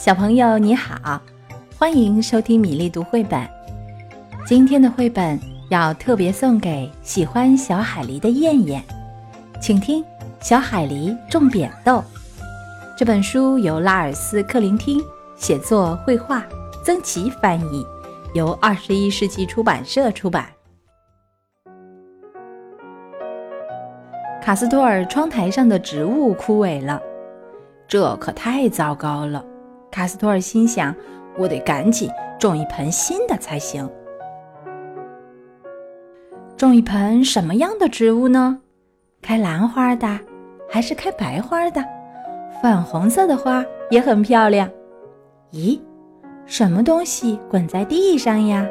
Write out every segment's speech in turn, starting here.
小朋友你好，欢迎收听米粒读绘本。今天的绘本要特别送给喜欢小海狸的燕燕，请听《小海狸种扁豆》这本书由拉尔斯·克林汀写作、绘画，曾琦翻译，由二十一世纪出版社出版。卡斯托尔窗台上的植物枯萎了，这可太糟糕了。卡斯托尔心想：“我得赶紧种一盆新的才行。种一盆什么样的植物呢？开兰花的，还是开白花的？粉红色的花也很漂亮。咦，什么东西滚在地上呀？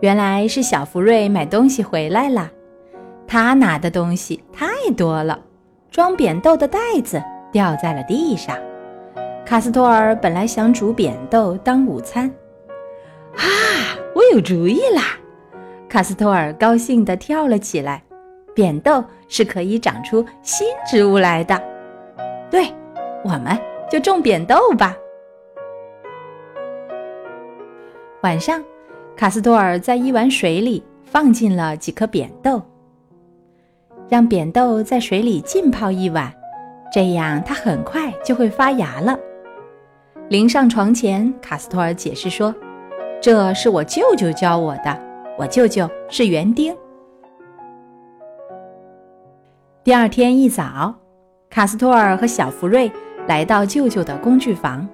原来是小福瑞买东西回来了。他拿的东西太多了，装扁豆的袋子掉在了地上。卡斯托尔本来想煮扁豆当午餐，啊，我有主意啦！卡斯托尔高兴地跳了起来。扁豆是可以长出新植物来的，对，我们就种扁豆吧。晚上，卡斯托尔在一碗水里放进了几颗扁豆。让扁豆在水里浸泡一晚，这样它很快就会发芽了。临上床前，卡斯托尔解释说：“这是我舅舅教我的，我舅舅是园丁。”第二天一早，卡斯托尔和小福瑞来到舅舅的工具房。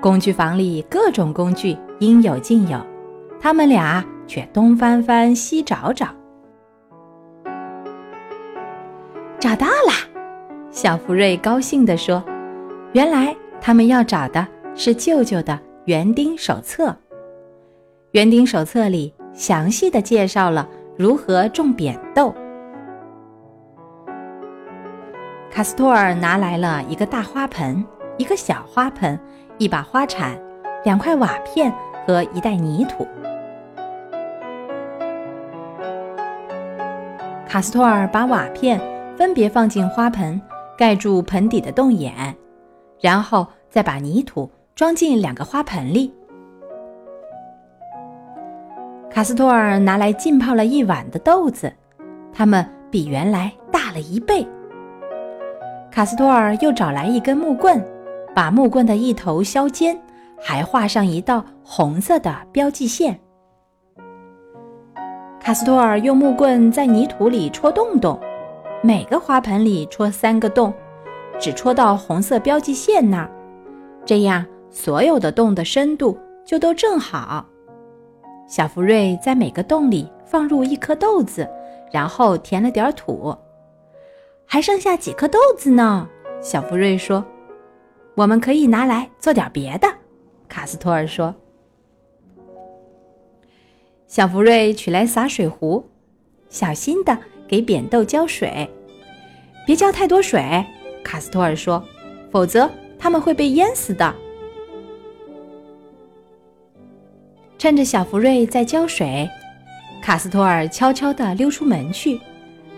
工具房里各种工具应有尽有，他们俩却东翻翻西找找。找到了，小福瑞高兴地说：“原来他们要找的是舅舅的园丁手册。园丁手册里详细的介绍了如何种扁豆。”卡斯托尔拿来了一个大花盆、一个小花盆、一把花铲、两块瓦片和一袋泥土。卡斯托尔把瓦片。分别放进花盆，盖住盆底的洞眼，然后再把泥土装进两个花盆里。卡斯托尔拿来浸泡了一晚的豆子，它们比原来大了一倍。卡斯托尔又找来一根木棍，把木棍的一头削尖，还画上一道红色的标记线。卡斯托尔用木棍在泥土里戳洞洞。每个花盆里戳三个洞，只戳到红色标记线那儿，这样所有的洞的深度就都正好。小福瑞在每个洞里放入一颗豆子，然后填了点土，还剩下几颗豆子呢。小福瑞说：“我们可以拿来做点别的。”卡斯托尔说：“小福瑞取来洒水壶，小心的。”给扁豆浇水，别浇太多水，卡斯托尔说，否则它们会被淹死的。趁着小福瑞在浇水，卡斯托尔悄悄地溜出门去，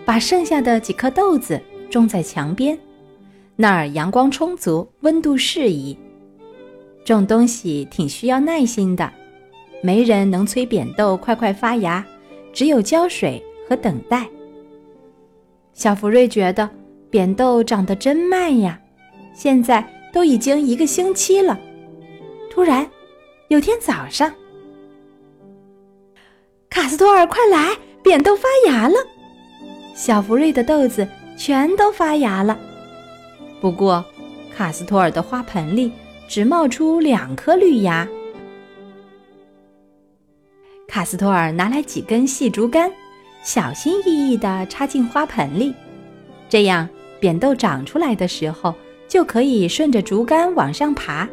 把剩下的几颗豆子种在墙边，那儿阳光充足，温度适宜。种东西挺需要耐心的，没人能催扁豆快快发芽，只有浇水和等待。小福瑞觉得扁豆长得真慢呀，现在都已经一个星期了。突然，有天早上，卡斯托尔，快来！扁豆发芽了。小福瑞的豆子全都发芽了，不过卡斯托尔的花盆里只冒出两颗绿芽。卡斯托尔拿来几根细竹竿。小心翼翼地插进花盆里，这样扁豆长出来的时候就可以顺着竹竿往上爬。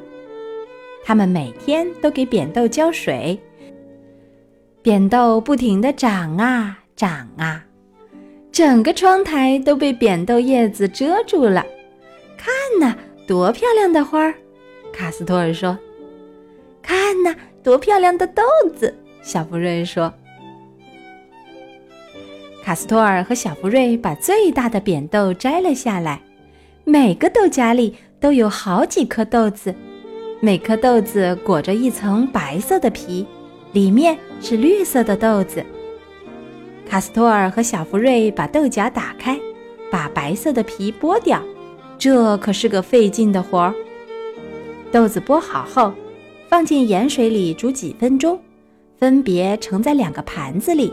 他们每天都给扁豆浇水，扁豆不停地长啊长啊，整个窗台都被扁豆叶子遮住了。看呐，多漂亮的花儿！卡斯托尔说：“看呐，多漂亮的豆子！”小福瑞说。卡斯托尔和小福瑞把最大的扁豆摘了下来，每个豆荚里都有好几颗豆子，每颗豆子裹着一层白色的皮，里面是绿色的豆子。卡斯托尔和小福瑞把豆荚打开，把白色的皮剥掉，这可是个费劲的活儿。豆子剥好后，放进盐水里煮几分钟，分别盛在两个盘子里。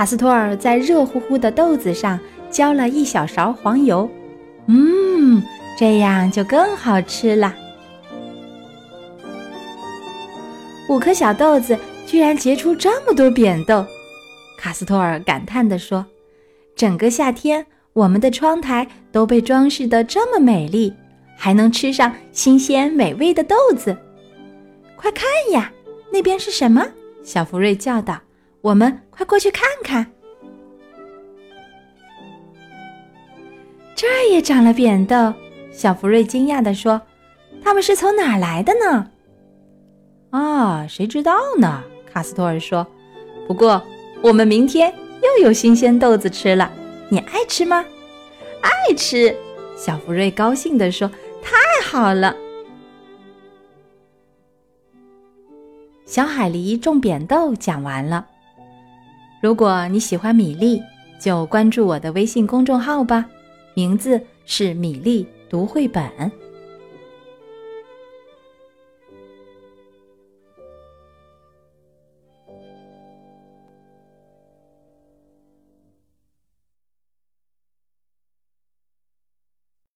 卡斯托尔在热乎乎的豆子上浇了一小勺黄油，嗯，这样就更好吃了。五颗小豆子居然结出这么多扁豆，卡斯托尔感叹地说：“整个夏天，我们的窗台都被装饰得这么美丽，还能吃上新鲜美味的豆子。快看呀，那边是什么？”小福瑞叫道。我们快过去看看，这儿也长了扁豆。小福瑞惊讶地说：“它们是从哪儿来的呢？”啊，谁知道呢？卡斯托尔说：“不过我们明天又有新鲜豆子吃了。你爱吃吗？”“爱吃！”小福瑞高兴地说：“太好了！”小海狸种扁豆讲完了。如果你喜欢米粒，就关注我的微信公众号吧，名字是米粒读绘本。